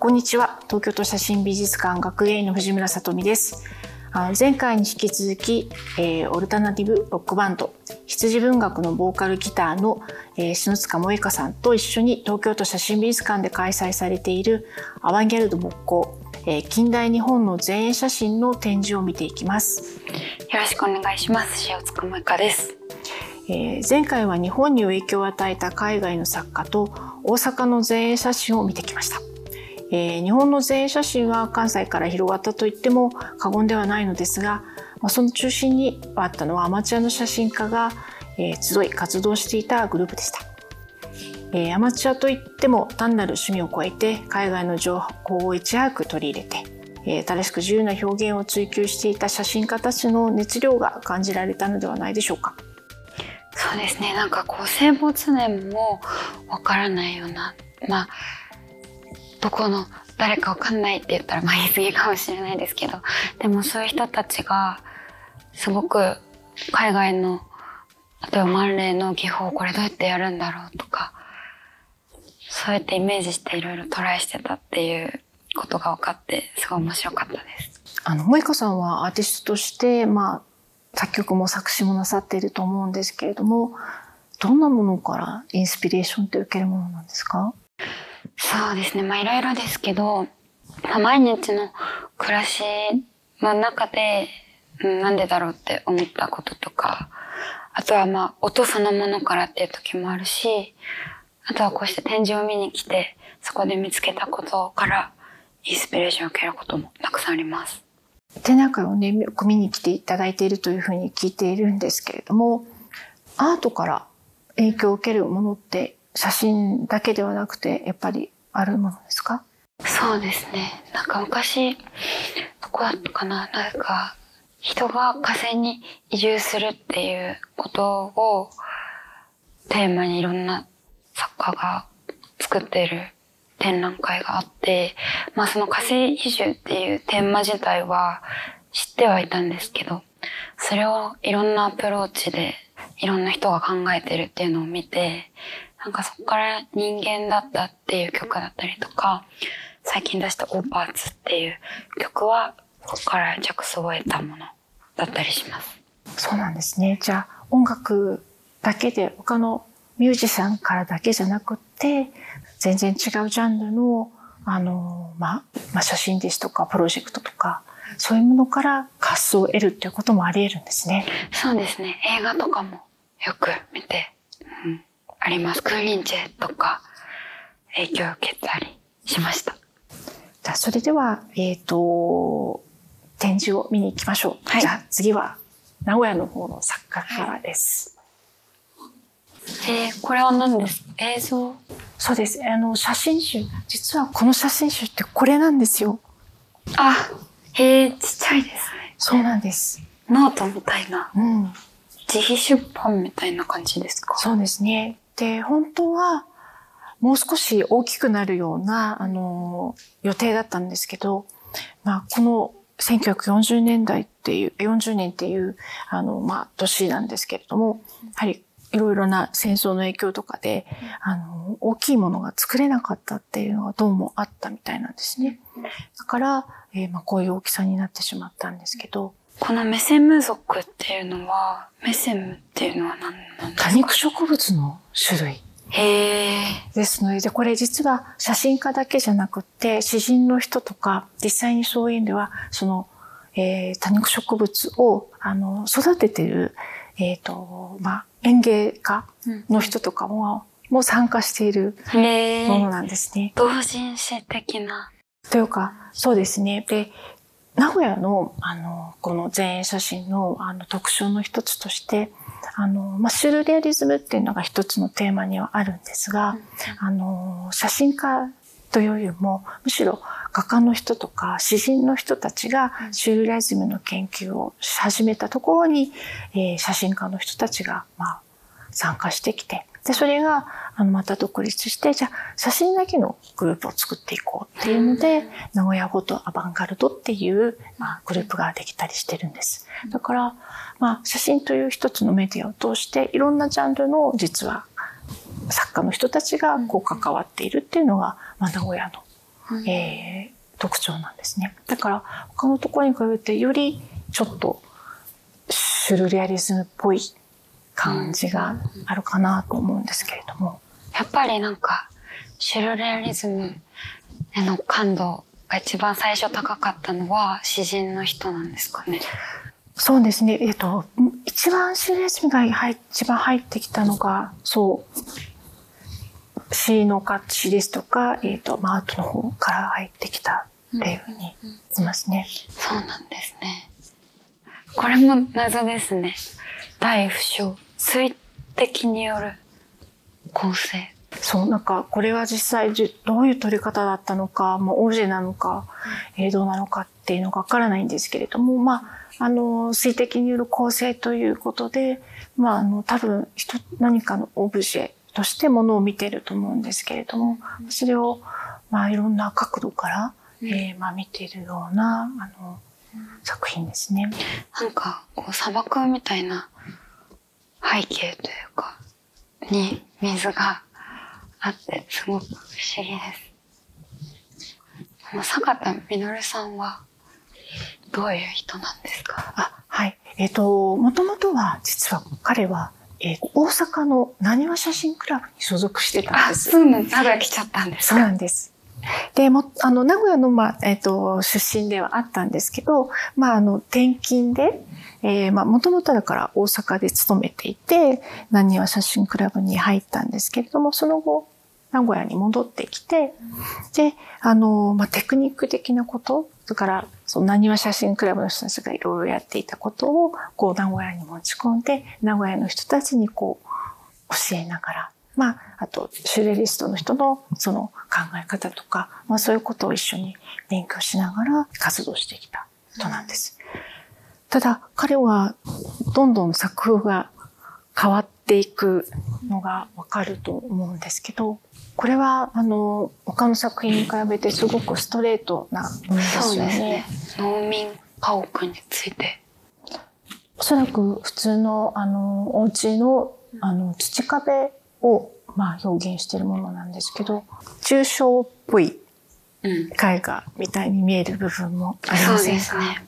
こんにちは。東京都写真美術館学芸員の藤村さとみです。前回に引き続き、えー、オルタナティブロックバンド羊文学のボーカルギターの、えー、篠塚萌香さんと一緒に東京都写真美術館で開催されているアバンギャルド木工、えー、近代日本の前衛写真の展示を見ていきます。よろしくお願いします。塩塚萌香です。えー、前回は日本に影響を与えた海外の作家と大阪の前衛写真を見てきました。えー、日本の前衛写真は関西から広がったと言っても過言ではないのですが、まあ、その中心にあったのはアマチュアの写真家が、えー、集い活動していたグループでした。えー、アマチュアといっても単なる趣味を超えて海外の情報をいち早く取り入れて、え、正しく自由な表現を追求していた写真家たちの熱量が感じられたのではないでしょうか。そうですねなんかこう戦没年もわからないようなまあどこの誰かわかんないって言ったらまあ言い過ぎかもしれないですけどでもそういう人たちがすごく海外の例えば万例の技法これどうやってやるんだろうとかそうやってイメージしていろいろトライしてたっていうことが分かってすごい面白かったです。あの萌香さんはアーティストとしてまあ作曲も作詞もなさっていると思うんですけれどもどんなものからインスピレーションって受けるものなんですか？そうですねまあいろいろですけど、まあ、毎日の暮らしの中で、うん、なんでだろうって思ったこととかあとはまあ音そのものからっていう時もあるしあとはこうして展示を見に来てそこで見つけたことからインスピレーションを受けることもたくさんあります。展覧会をね、見に来ていただいているというふうに聞いているんですけれども、アートから影響を受けるものって写真だけではなくて、やっぱりあるものですか？そうですね。なんか昔、どこだったかな？なんか、人が火星に移住するっていうことをテーマにいろんな作家が作ってる展覧会があって、まあその火星移住っていうテーマ自体は知ってはいたんですけど、それをいろんなアプローチでいろんな人が考えてるっていうのを見て、なんかそこから人間だったっていう曲だったりとか、最近出したオーパーツっていう曲は、ここから着想を得たものだったりします。そうなんですね。じゃあ音楽だけで他のミュージシャンからだけじゃなくて、全然違うジャンルの、あの、まあ、まあ、写真ですとか、プロジェクトとか、そういうものから活想を得るっていうこともあり得るんですね。そうですね。映画とかもよく見て、うん、あります。クーリンチェとか、影響を受けたりしました。じゃあ、それでは、えっ、ー、と、展示を見に行きましょう。はい、じゃあ、次は、名古屋の方の作家からです。えー、これは何です？映像？そうです。あの、写真集。実はこの写真集ってこれなんですよ。あ、へえ、ちっちゃいですね。そうなんです。ノートみたいな。うん。自費出版みたいな感じですか？そうですね。で、本当は、もう少し大きくなるような、あの、予定だったんですけど、まあ、この1940年代っていう、40年っていう、あの、まあ、年なんですけれども、やはりいろいろな戦争の影響とかで、あの、大きいものが作れなかったっていうのがどうもあったみたいなんですね。だから、えー、まあこういう大きさになってしまったんですけど。このメセム族っていうのは、メセムっていうのは何なんですか？多肉植物の種類。へですので、これ実は写真家だけじゃなくて、詩人の人とか、実際にそういう意味では、その、えー、多肉植物を、あの、育ててる、えっ、ー、と、まあ、園芸家の人とかも、もう参加しているものなんですね。同人誌的な。というか、そうですね。で、名古屋の、あの、この前衛写真の、あの、特徴の一つとして、あの、まあ、シュルレアリズムっていうのが一つのテーマにはあるんですが、うん、あの、写真家というよりも、むしろ画家の人とか詩人の人たちがシュールレアズムの研究をし始めたところに、えー、写真家の人たちが、まあ、参加してきて、で、それが、あの、また独立して、じゃあ、写真だけのグループを作っていこうっていうので、名古屋フォトアバンガルドっていう、まあ、グループができたりしてるんです。だから、まあ、写真という一つのメディアを通して、いろんなジャンルの、実は、作家の人たちがこう関わっているっていうのが、まあ、名古屋のうん、えー、特徴なんですね。だから他のところに比べてよりちょっとシュルレアリズムっぽい感じがあるかなと思うんですけれども。やっぱりなんかシュルレアリズムへの感度が一番最初高かったのは詩人の人なんですかね。そうですね。えっ、と、一番シュレズムが一番入ってきたのが、そう、詩の価値ですとか、えっ、ー、と、まあ、アートの方から入ってきたっていうふうに言いますね、そうなんですね。これも謎ですね。第不詳。水滴による構成。そう、なんか、これは実際どういう撮り方だったのか、もうオブジェなのか、うん、えー、どうなのかっていうのがわからないんですけれども、まあ、あの、水滴による構成ということで、まあ、あの、多分、何かのオブジェとしてものを見てると思うんですけれども、それを、まあ、いろんな角度から、うん、えー、まあ、見ているような、あの、作品ですね。なんか、こう、砂漠みたいな背景というか、に水があって、すごく不思議です。この坂田実さんは、どういう人なんですか？あ、はい。えっ、ー、と、もともとは、実は彼は、えー、大阪のなにわ写真クラブに所属してたんです。あ、そうなんです。名古屋来ちゃったんですそうなんです。で、も、あの、名古屋の、まあ、えっ、ー、と、出身ではあったんですけど、まあ、あの、転勤で、えー、まあ、もともとだから大阪で勤めていて、なにわ写真クラブに入ったんですけれども、その後、名古屋に戻ってきて、で、あの、まあ、テクニック的なこと、それから、その、なにわ写真クラブの人たちがいろいろやっていたことを、こう、名古屋に持ち込んで、名古屋の人たちにこう、教えながら、まあ、あと、シュレリストの人のその考え方とか、まあそういうことを一緒に勉強しながら活動してきた人なんです。ただ、彼はどんどん作風が変わっていくのがわかると思うんですけど、これは、あの、他の作品に比べてすごくストレートなものですよね。農民家屋について。おそらく普通の、あの、お家の、あの、土壁を、まあ、表現しているものなんですけど、抽象っぽい絵画みたいに見える部分もありませんか、うん、ね、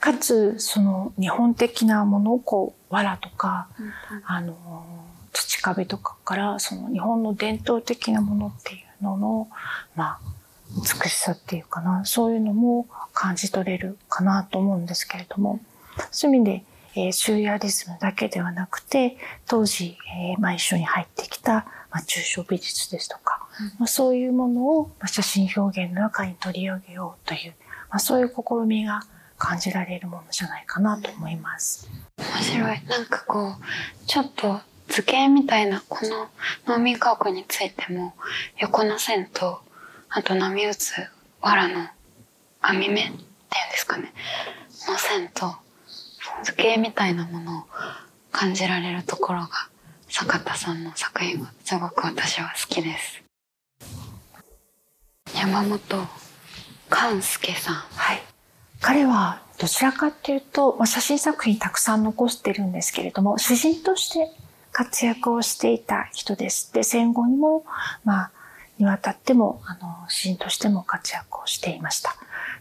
かつ、その日本的なものをこう、藁とか、うん、あの、土壁とかから、その日本の伝統的なものっていうのの、まあ、美しさっていうかな、そういうのも感じ取れるかなと思うんですけれども、そういう意味で、えー、シューヤリズムだけではなくて、当時、えー、まあ、一緒に入ってきた、まあ、抽象美術ですとか、うん、まあ、そういうものを、まあ、写真表現の中に取り上げようという、まあ、そういう試みが感じられるものじゃないかなと思います。面白い。なんかこう、ちょっと図形みたいな、この農民家屋についても、横の線と、あと波打つ藁の網目っていうんですかね、の線と、図形みたいなものを感じられるところが、坂田さんの作品はすごく私は好きです。山本寛介さん。はい。彼はどちらかっていうと、まあ、写真作品たくさん残してるんですけれども、詩人として活躍をしていた人です。で、戦後にも、まあ、にわたっても、あの、詩人としても活躍をしていました。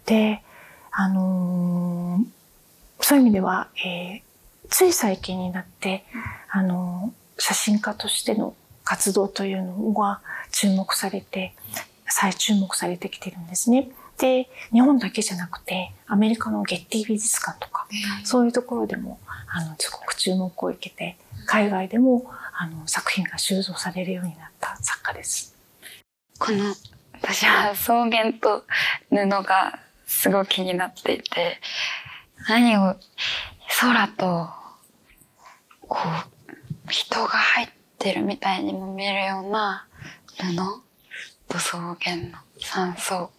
で、あのーそういう意味では、えー、つい最近になって、あの、写真家としての活動というのが注目されて、再注目されてきてるんですね。で、日本だけじゃなくて、アメリカのゲッティ美術館とか、そういうところでも、あの、すごく注目を受けて、海外でも、あの、作品が収蔵されるようになった作家です。この、私は草原と布がすごく気になっていて、何を、空と、こう、人が入ってるみたいにも見えるような布と草原の酸素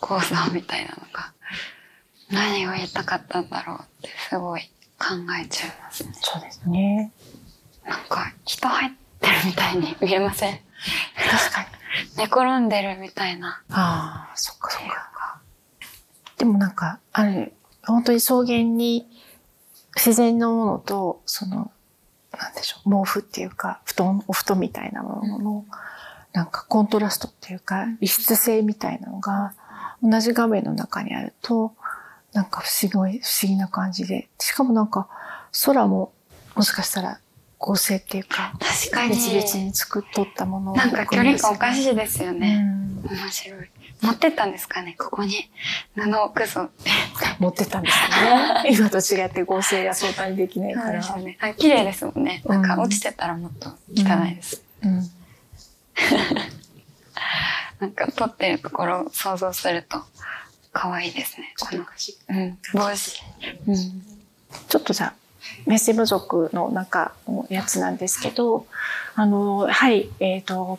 構造みたいなのが、何を言いたかったんだろうってすごい考えちゃいますね。そうですね。なんか、人入ってるみたいに見えません？確かに。寝転んでるみたいな。ああ、そっかそっか。でもなんか、ある本当に草原に自然のものと、その、なんでしょう、毛布っていうか、布団、お布団みたいなものの、なんかコントラストっていうか、異質性みたいなのが、同じ画面の中にあると、なんか不思議、不思議な感じで。しかもなんか、空も、もしかしたら合成っていうか、確かに。別々に作っとったものを、なんか距離感おかしいですよね。うん面白い。持ってったんですかね、ここに。布を置くぞって。持ってったんですよね。今と違って合成が相対にできないから。そうですよね。あ綺麗ですもんね。うんなんか落ちてたらもっと汚いです。うん。なんか撮ってるところを想像すると可愛いですね。この、うん、帽子。うん。ちょっとじゃあ、メッセ部族の中のやつなんですけど、あの、はい、えっ、と、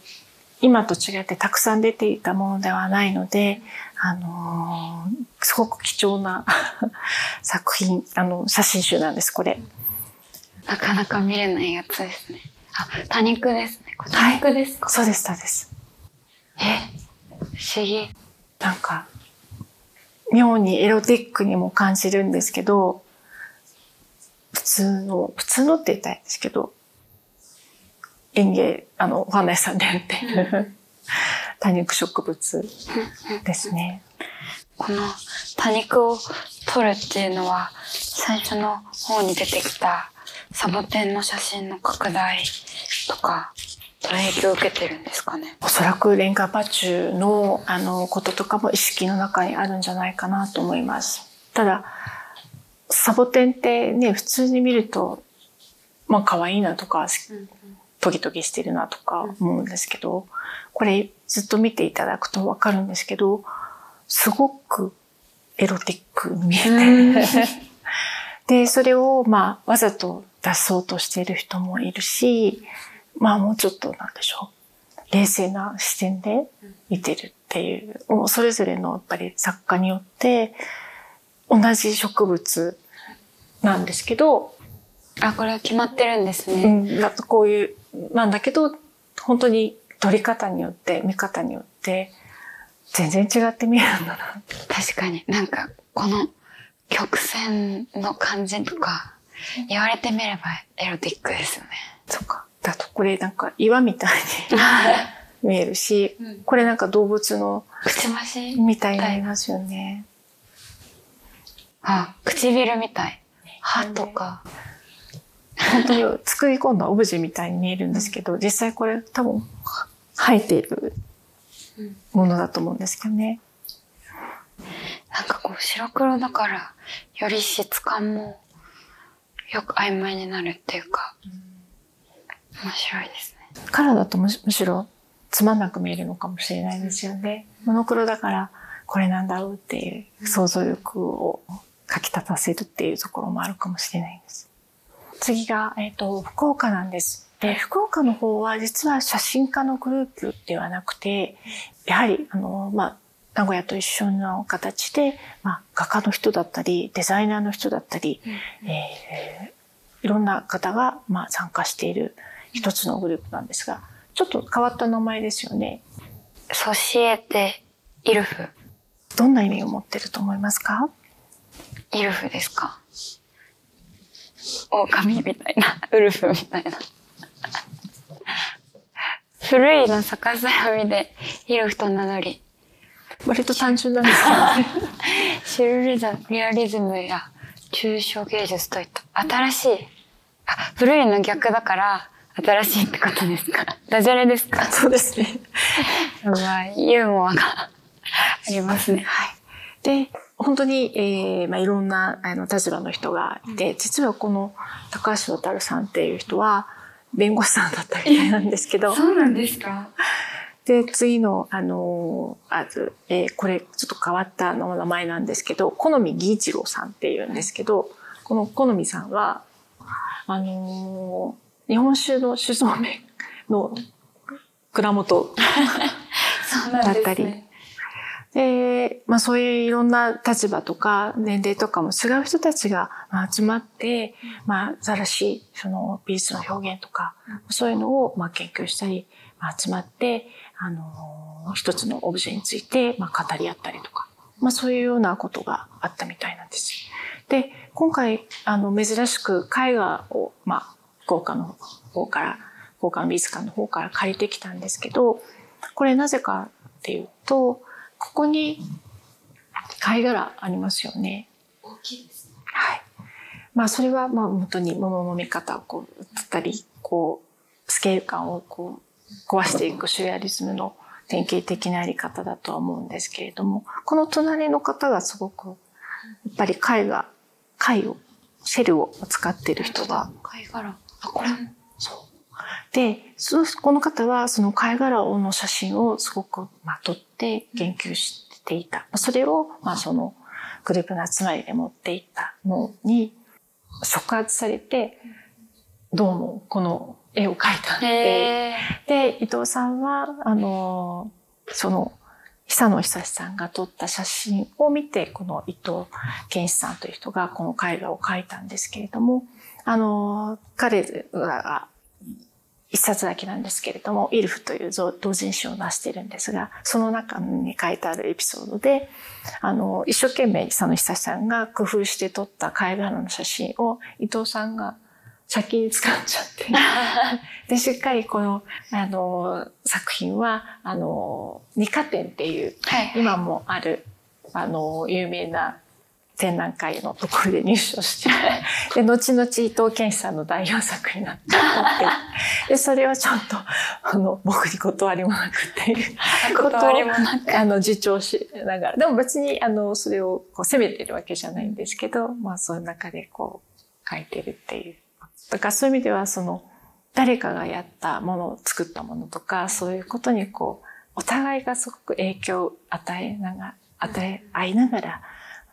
今と違ってたくさん出ていたものではないので、あのーすごく貴重な 作品、あの、写真集なんです、これ。なかなか見れないやつですね。あ、多肉ですね。多肉ですか、そうです、そうです。え不思議。なんか、妙にエロティックにも感じるんですけど、普通の、普通のって言ったらいいんですけど、園芸、あの、お花屋さんで売っている 多肉植物ですね。この多肉を撮るっていうのは、最初の方に出てきたサボテンの写真の拡大とか、と影響を受けてるんですかね？おそらくレンガパチュの、あの、こととかも意識の中にあるんじゃないかなと思います。ただ、サボテンってね、普通に見ると、まあ可愛いなとか、トギトギしてるなとか思うんですけど、これずっと見ていただくとわかるんですけど、すごくエロティックに見えて、で、それをまあわざと出そうとしている人もいるし、まあもうちょっとなんでしょう。冷静な視点で見てるっていう、もうそれぞれのやっぱり作家によって同じ植物なんですけど、あ、これは決まってるんですうね。ん、だとこういう、なんだけど、本当に撮り方によって、見方によって、全然違って見えるんだな。確かになんか、この曲線の感じとか、言われてみればエロティックですよね。そっか。だとこれなんか岩みたいに見えるし、うんこれなんか動物のくちばしみたいになりますよね。あ、唇みたい。歯とか。本当に作り込んだオブジェみたいに見えるんですけど、実際これ多分生えているものだと思うんですけどね。なんかこう白黒だから、より質感もよく曖昧になるっていうか、面白いですね。カラーだとむしろつまんなく見えるのかもしれないですよね。モノクロだからこれなんだろうっていう想像力をかき立たせるっていうところもあるかもしれないです。次が、えっ、と、福岡なんです。で、福岡の方は実は写真家のグループではなくて、やはり、あの、まあ、名古屋と一緒の形で、まあ、画家の人だったり、デザイナーの人だったり、えーいろんな方が、まあ、参加している一つのグループなんですが、ちょっと変わった名前ですよね。ソシエテ・イルフ。どんな意味を持ってると思いますか？イルフですか？狼みたいな。ウルフみたいな。古いの逆さ読みで、イルフと名乗り、割と単純なんですけどね。シュルリズムリアリズムや抽象芸術といった新しい、あ、古いの逆だから、新しいってことですか？ダジャレですか？そうですね。うわユーモアがありますね。はい。で、本当に、えーまあ、いろんなあの立場の人がいて、実はこの高橋渡さんっていう人は弁護士さんだったみたいなんですけど、うなんですか？で、次の、あのーあず、えーこれちょっと変わったの名前なんですけど、好み義一郎さんっていうんですけど、この好みさんは、あのー日本酒の酒造名の蔵元。だったりで、まあそういういろんな立場とか年齢とかも違う人たちが集まって、まあ新しその美術の表現とか、そういうのをまあ研究したり、まあ、集まって、あの、一つのオブジェについてまあ語り合ったりとか、まあそういうようなことがあったみたいなんです。で、今回、あの、珍しく絵画を、まあ、福岡の方から、福岡の美術館の方から借りてきたんですけど、これなぜかっていうと、ここに貝殻ありますよね。大きいですね。はい。まあそれはまあ本当に物の見方をこう、つったり、こう、スケール感をこう、壊していくシュレアリズムの典型的なやり方だとは思うんですけれども、この隣の方がすごく、やっぱり貝が、貝を、シェルを使っている人が。貝殻。あ、これも。そう。で、この方はその貝殻の写真をすごくまとって研究していた。それを、まあそのグループの集まりで持っていったのに触発されて、どうもこの絵を描いたんで、で、伊藤さんは、あの、その、久野久さんが撮った写真を見て、この伊藤健一さんという人がこの絵画を描いたんですけれども、あの、彼が一冊だけなんですけれども、イルフという同人誌を出しているんですが、その中に書いてあるエピソードで、あの、一生懸命佐野久さんが工夫して撮った貝殻の写真を伊藤さんが先に使っちゃって。で、しっかりこの、あの、作品は、あの、二課展っていう、はい、今もある、あの、有名な展覧会のところで入賞して、で、後々伊藤健さんの代表作になって、で、それをちゃんと、あの、僕に断りもなくっていう ことを、あの、自重しながら、でも別に、あの、それをこう責めてるわけじゃないんですけど、まあ、その中でこう、書いてるっていう。だからそういう意味では、その、誰かがやったものを作ったものとか、そういうことにこう、お互いがすごく影響を与えながら、与え合いながら、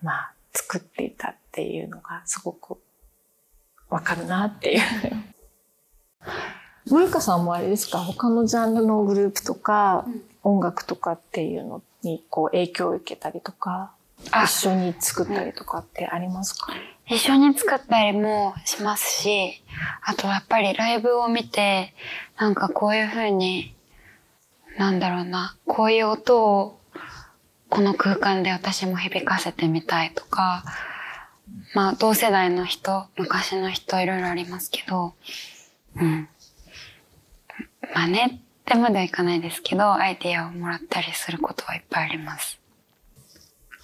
まあ、作っていたっていうのがすごくわかるなっていう。萌香さんもあれですか？他のジャンルのグループとか、うん、音楽とかっていうのにこう影響を受けたりとか、一緒に作ったりとかってありますか、うん、一緒に作ったりもしますし、あとやっぱりライブを見て、なんかこういう風に、なんだろうな、こういう音をこの空間で私も響かせてみたいとか、まあ同世代の人、昔の人いろいろありますけど、うん。真似ってまではいかないですけど、アイディアをもらったりすることはいっぱいあります。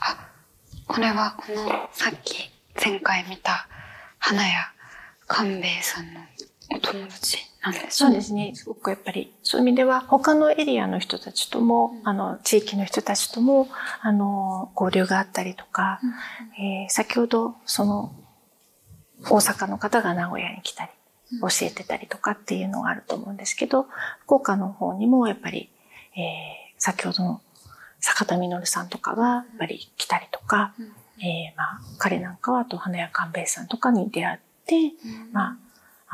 あ、これはこのさっき前回見た花屋勘兵衛さんのお友達？なんです、ね、そうですね。すごくやっぱり、そういう意味では、他のエリアの人たちとも、あの、地域の人たちとも、あの、交流があったりとか、うん、えー、先ほど、その、大阪の方が名古屋に来たり、教えてたりとかっていうのがあると思うんですけど、福岡の方にもやっぱり、えー、先ほどの坂田実さんとかがやっぱり来たりとか、うん、えー、まあ、彼なんかはあと花屋勘兵衛さんとかに出会って、うん、まあ、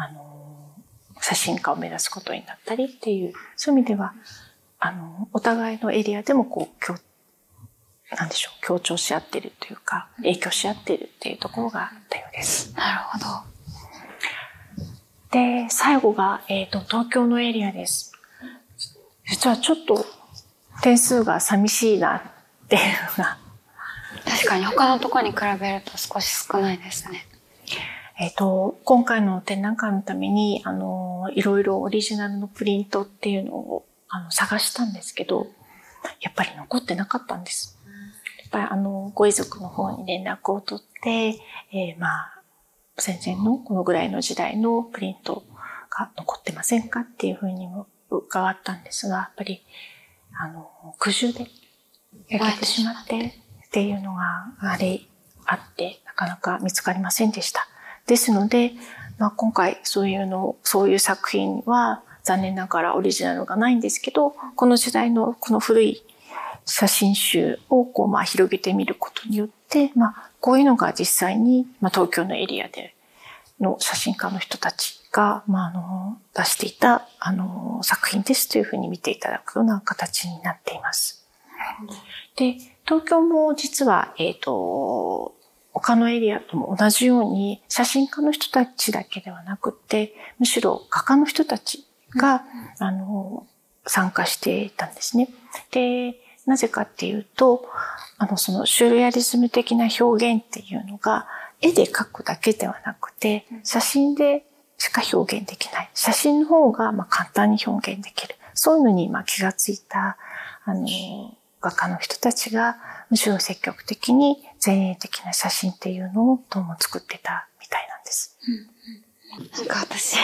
あの写真家を目指すことになったりっていう、そういう意味では、あの、お互いのエリアでもこう、なんでしょう、強調し合ってるというか、影響し合ってるっていうところがあったようです。なるほど。で、最後が、えっ、ー、と、東京のエリアです。実はちょっと点数が寂しいなっていうのが。確かに他のところに比べると少し少ないですね。えっ、ー、と、今回の展覧会のために、あの、いろいろオリジナルのプリントっていうのを、あの、探したんですけど、やっぱり残ってなかったんです。やっぱりあの、ご遺族の方に連絡を取って、えー、まあ、戦前のこのぐらいの時代のプリントが残ってませんかっていうふうにも伺ったんですが、やっぱり、あの、苦渋で焼けてしまってっていうのがあれあって、なかなか見つかりませんでした。ですので、まあ、今回そういうの、そういう作品は残念ながらオリジナルがないんですけど、この時代のこの古い写真集をこうまあ広げてみることによって、まあ、こういうのが実際に、まあ、東京のエリアでの写真家の人たちが、まあ、あの、出していた、あの、作品ですというふうに見ていただくような形になっています。で、東京も実は、えっ、ー、と、他のエリアとも同じように写真家の人たちだけではなくて、むしろ画家の人たちが、うん、あの、参加していたんですね。で、なぜかっていうと、あの、そのシュレアリズム的な表現っていうのが、絵で描くだけではなくて、写真でしか表現できない。写真の方がまあ簡単に表現できる。そういうのにまあ気がついた、あの、画家の人たちが、むしろ積極的に前衛的な写真っていうのをどうも作ってたみたいなんです。うんうん、なんか私、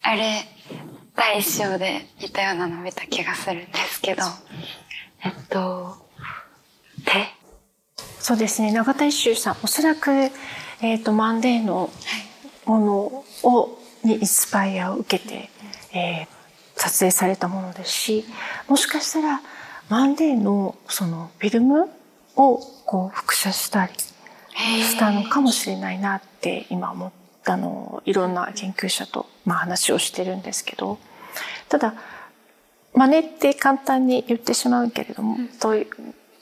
あれ、第一章で似たようなの見た気がするんですけど、えっと、手？そうですね、永田一秀さん、おそらく、えっ、ー、と、マンデーのものを、にインスパイアを受けて、えー、撮影されたものですし、もしかしたら、マンデーのそのフィルムをこう複写したりしたのかもしれないなって今思ったの。いろんな研究者とまあ話をしてるんですけど。ただ真似って簡単に言ってしまうけれども、うん、とい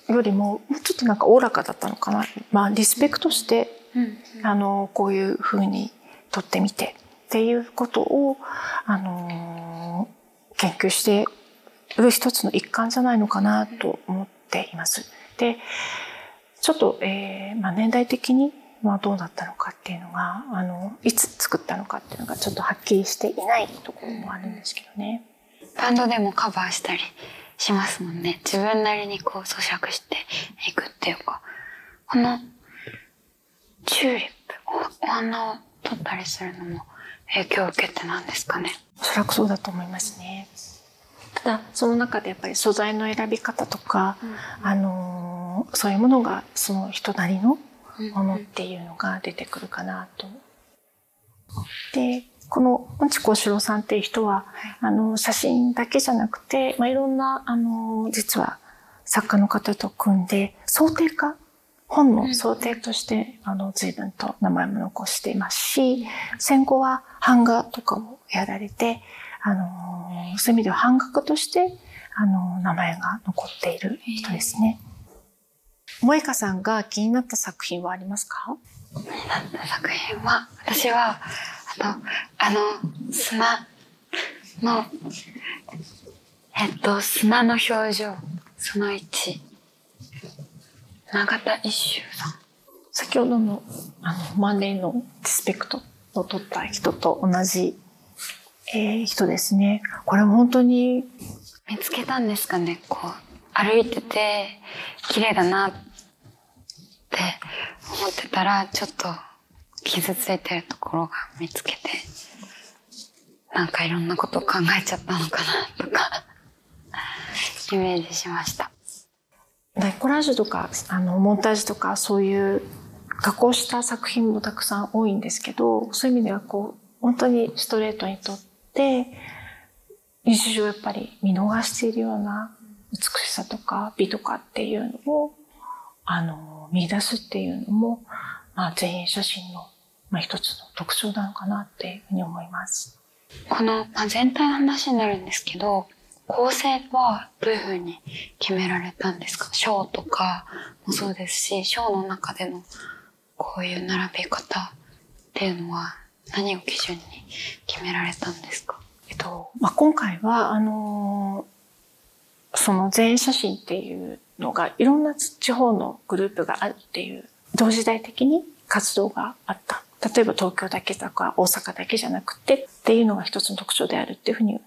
うよりももうちょっとなんかおおらかだったのかな、まあ、リスペクトして、うん。あのこういうふうに撮ってみてっていうことを、あの研究してる一つの一環じゃないのかなと思っています。で、ちょっと、えー、まあ、年代的にまあどうだったのかっていうのが、あの、いつ作ったのかっていうのがちょっとはっきりしていないところもあるんですけどね。バンドでもカバーしたりしますもんね。自分なりにこう咀嚼していくっていうか。このチューリップ、お花を取ったりするのも影響を受けてなんですかね。おそらくそうだと思いますね。ただその中でやっぱり素材の選び方とか、うん、あのそういうものがその人なりのものっていうのが出てくるかなと。でこの本地幸四郎さんっていう人は、あの写真だけじゃなくて、まあ、いろんなあの実は作家の方と組んで想定家本の想定として、あの随分と名前も残していますし戦後は版画とかもやられてあの、そういう意味では半額として、あの、名前が残っている人ですね。萌香さんが気になった作品はありますか？気になった作品は、私は、あの、あの、砂の、えっと、砂の表情、その1、永田一秀さん。先ほどの、あの、マンデーのディスペクトを取った人と同じえー、人ですね。これ本当に。見つけたんですかねこう、歩いてて、綺麗だなって思ってたら、ちょっと傷ついてるところが見つけて、なんかいろんなことを考えちゃったのかなとか、イメージしました。コラージュとか、あの、モンタージュとか、そういう加工した作品もたくさん多いんですけど、そういう意味ではこう、本当にストレートにとって、で、日常やっぱり見逃しているような美しさとか美とかっていうのを、あの、見出すっていうのも、まあ、前衛写真の、まあ、一つの特徴なのかなっていうふうに思います。この、まあ、全体の話になるんですけど、構成はどういうふうに決められたんですか？ショーとかもそうですし、ショーの中でのこういう並び方っていうのは何を基準に決められたんですか？えっと、まあ、今回は、あのー、その全員写真っていうのがいろんな地方のグループがあるっていう、同時代的に活動があった。例えば東京だけとか大阪だけじゃなくてっていうのが一つの特徴であるっていうふうに、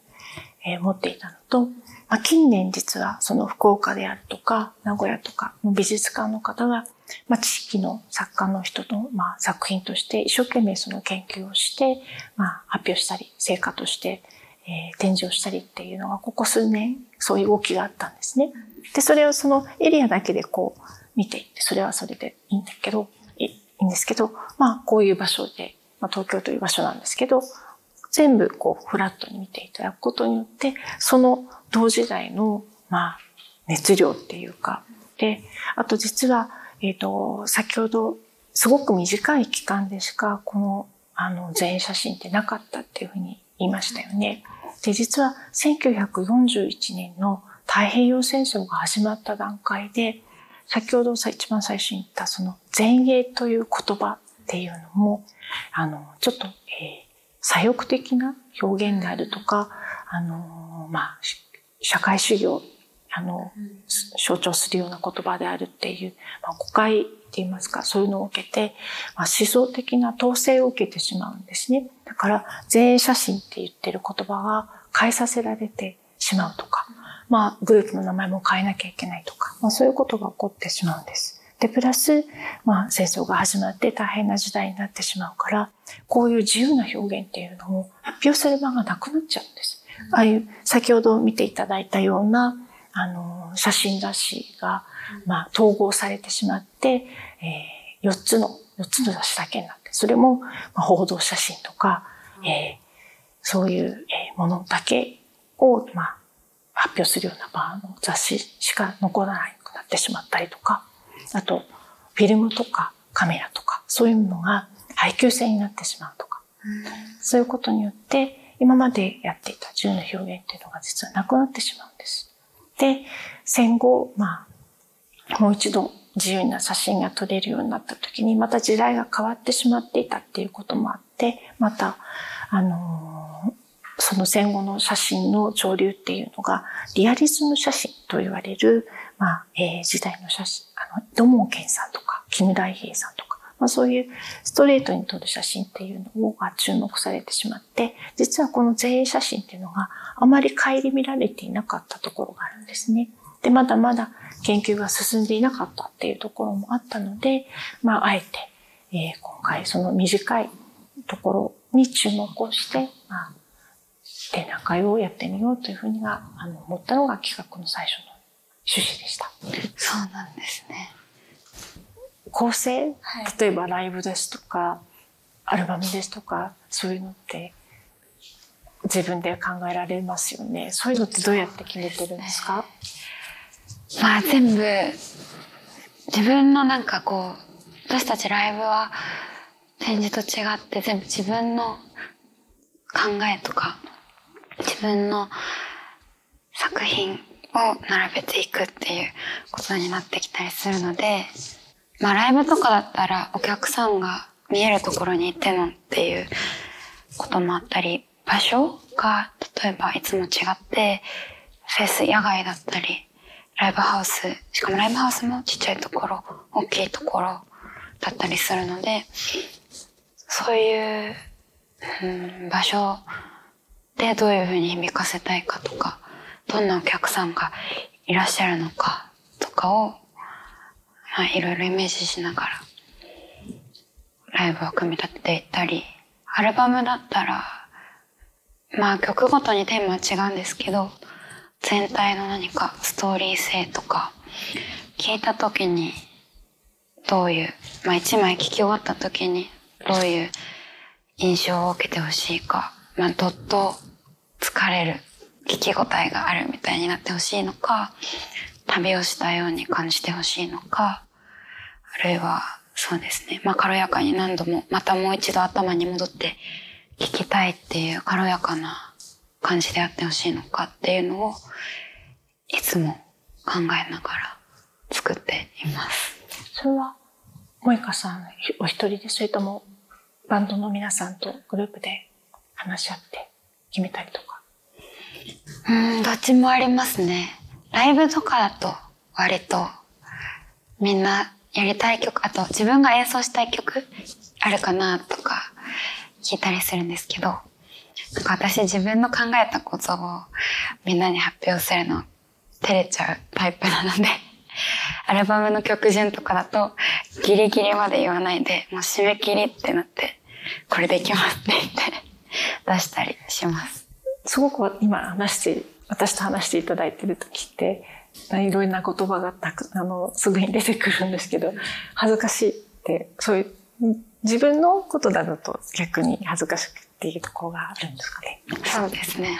えー、思っていたのと、まあ、近年実はその福岡であるとか名古屋とか美術館の方がまあ、知識の作家の人の、まあ、作品として一生懸命その研究をして、まあ、発表したり、成果として、えー、展示をしたりっていうのが、ここ数年、そういう動きがあったんですね。で、それをそのエリアだけでこう、見ていって、それはそれでいいんだけど、いいんですけど、まあ、こういう場所で、まあ、東京という場所なんですけど、全部こう、フラットに見ていただくことによって、その同時代の、まあ、熱量っていうか、で、あと実は、えっ、ー、と、先ほど、すごく短い期間でしか、この、あの、全写真ってなかったっていうふうに言いましたよね。で、実は1941年の太平洋戦争が始まった段階で、先ほどさ、一番最初に言ったその前衛という言葉っていうのも、あの、ちょっと、えー、左翼的な表現であるとか、あの、まあ、社会主義をあの、象徴するような言葉であるっていう、まあ、誤解って言いますか、そういうのを受けて、まあ、思想的な統制を受けてしまうんですね。だから、前衛写真って言ってる言葉が変えさせられてしまうとか、まあ、グループの名前も変えなきゃいけないとか、まあ、そういうことが起こってしまうんです。で、プラス、まあ、戦争が始まって大変な時代になってしまうから、こういう自由な表現っていうのを発表する場がなくなっちゃうんです。ああいう、先ほど見ていただいたような、あの、写真雑誌が、まあ、統合されてしまって、えー、4つの、4つの雑誌だけになって、それも、まあ、報道写真とか、えー、そういう、えものだけを、まあ、発表するような場の雑誌しか残らなくなってしまったりとか、あと、フィルムとかカメラとか、そういうものが配給制になってしまうとか、そういうことによって、今までやっていた自由な表現っていうのが実はなくなってしまうんです。で、戦後、まあ、もう一度自由な写真が撮れるようになった時に、また時代が変わってしまっていたっていうこともあって、また、あのー、その戦後の写真の潮流っていうのが、リアリズム写真と言われる、まあ、えー、時代の写真、あの、土門健さんとか、木村大平さんとか、まあそういうストレートに撮る写真っていうのが注目されてしまって、実はこの前衛写真っていうのがあまり顧みられていなかったところがあるんですね。で、まだまだ研究が進んでいなかったっていうところもあったので、まあ、あえて、えー、今回その短いところに注目をして、まあ、展覧会をやってみようというふうにが、あの、思ったのが企画の最初の趣旨でした。そうなんですね。構成、はい、例えばライブですとか、アルバムですとか、そういうのって自分で考えられますよね。そういうのってどうやって決めてるんですか？まあ全部、自分のなんかこう、私たちライブは展示と違って全部自分の考えとか、自分の作品を並べていくっていうことになってきたりするので、まあライブとかだったらお客さんが見えるところに行ってのっていうこともあったり、場所が例えばいつも違って、フェス野外だったり、ライブハウス、しかもライブハウスもちっちゃいところ、大きいところだったりするので、そういう、うん、場所でどういうふうに響かせたいかとか、どんなお客さんがいらっしゃるのかとかを、まあ、いろいろイメージしながら、ライブを組み立てていったり、アルバムだったら、まあ曲ごとにテーマは違うんですけど、全体の何かストーリー性とか、聞いた時にどういう、まあ一枚聞き終わった時にどういう印象を受けてほしいか、まあどっと疲れる、聞き応えがあるみたいになってほしいのか、旅をしたように感じてほしいのか、あるいはそうですね、まあ軽やかに何度も、またもう一度頭に戻って聞きたいっていう軽やかな感じであってほしいのかっていうのをいつも考えながら作っています。それは萌香さんお一人でそれともバンドの皆さんとグループで話し合って決めたりとか？うんどっちもありますね。ライブとかだと割とみんなやりたい曲あと自分が演奏したい曲あるかなとか聞いたりするんですけどなんか私自分の考えたことをみんなに発表するの照れちゃうタイプなので、アルバムの曲順とかだとギリギリまで言わないで、もう締め切りってなって、これでいきますって言って出したりします。すごく今話して、私と話していただいてる時って、いろいろな言葉がたく、あの、すぐに出てくるんですけど、恥ずかしいって、そういう、自分のことだと逆に恥ずかしくっていうところがあるんですかね。そうですね。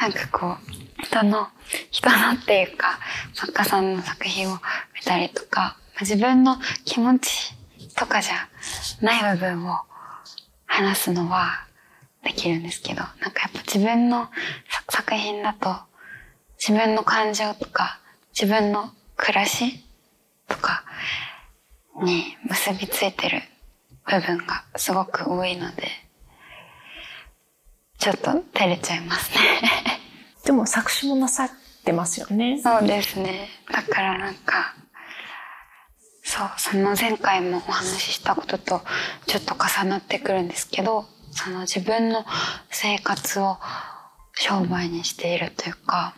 なんかこう、人の、人のっていうか、作家さんの作品を見たりとか、自分の気持ちとかじゃない部分を話すのはできるんですけど、なんかやっぱ自分の作品だと、自分の感情とか、自分の暮らしとかに結びついてる部分がすごく多いので、ちょっと照れちゃいますね でも作詞もなさってますよね。そうですね。だからなんか、そう、その前回もお話ししたこととちょっと重なってくるんですけど、その自分の生活を商売にしているというか、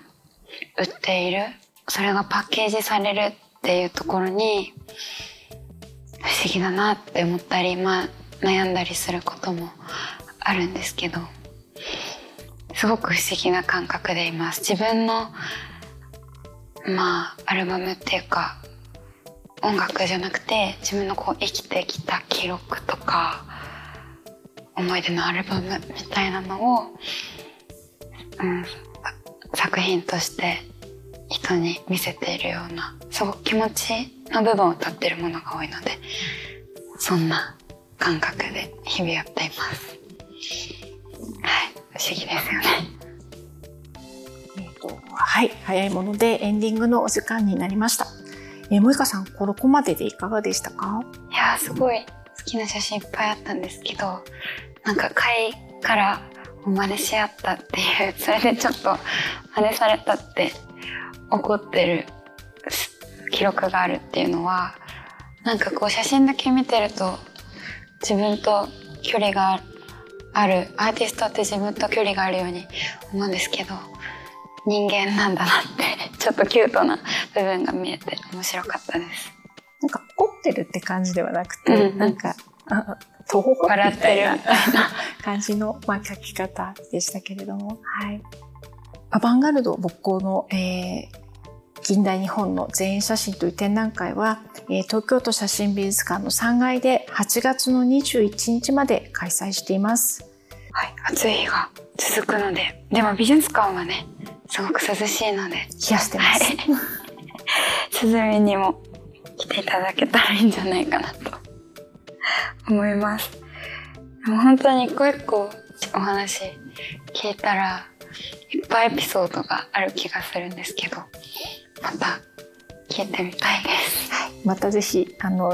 売っているそれがパッケージされるっていうところに不思議だなって思ったり、まあ、悩んだりすることもあるんですけどすごく不思議な感覚でいます。自分のまあアルバムっていうか音楽じゃなくて自分のこう生きてきた記録とか思い出のアルバムみたいなのを、うん、作品として人に見せているようなすごく気持ちの部分を歌ってるものが多いのでそんな感覚で日々やっています。はい、不思議ですよね。えっ、と、はい、早いものでエンディングのお時間になりました。えー、萌香さん、ここまででいかがでしたか？いやすごい好きな写真いっぱいあったんですけど、なんか貝から真似し合ったっていう、それでちょっと真似されたって怒ってる記録があるっていうのは、なんかこう写真だけ見てると自分と距離があるアーティストって自分と距離があるように思うんですけど人間なんだなってちょっとキュートな部分が見えて面白かったです。なんか怒ってるって感じではなくて、うん、なんかあとほほ笑ってるみたいな感じの、まあ、書き方でしたけれども、はい。アバンガルド勃興の、えー、近代日本の全員写真という展覧会は、え東京都写真美術館の3階で8月の21日まで開催しています。はい、暑い日が続くので、でも美術館はね、すごく涼しいので、冷やしてます。はい、涼みにも来ていただけたらいいんじゃないかなと思います。でも本当に一個一個お話聞いたら、いっぱいエピソードがある気がするんですけど、また聞いてみたいです。はい、またぜひあの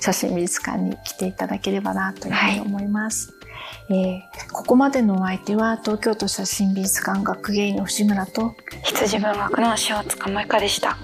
写真美術館に来ていただければなというふうに思います。はい、えー、ここまでのお相手は東京都写真美術館学芸員の藤村と羊文学の塩塚萌香でした。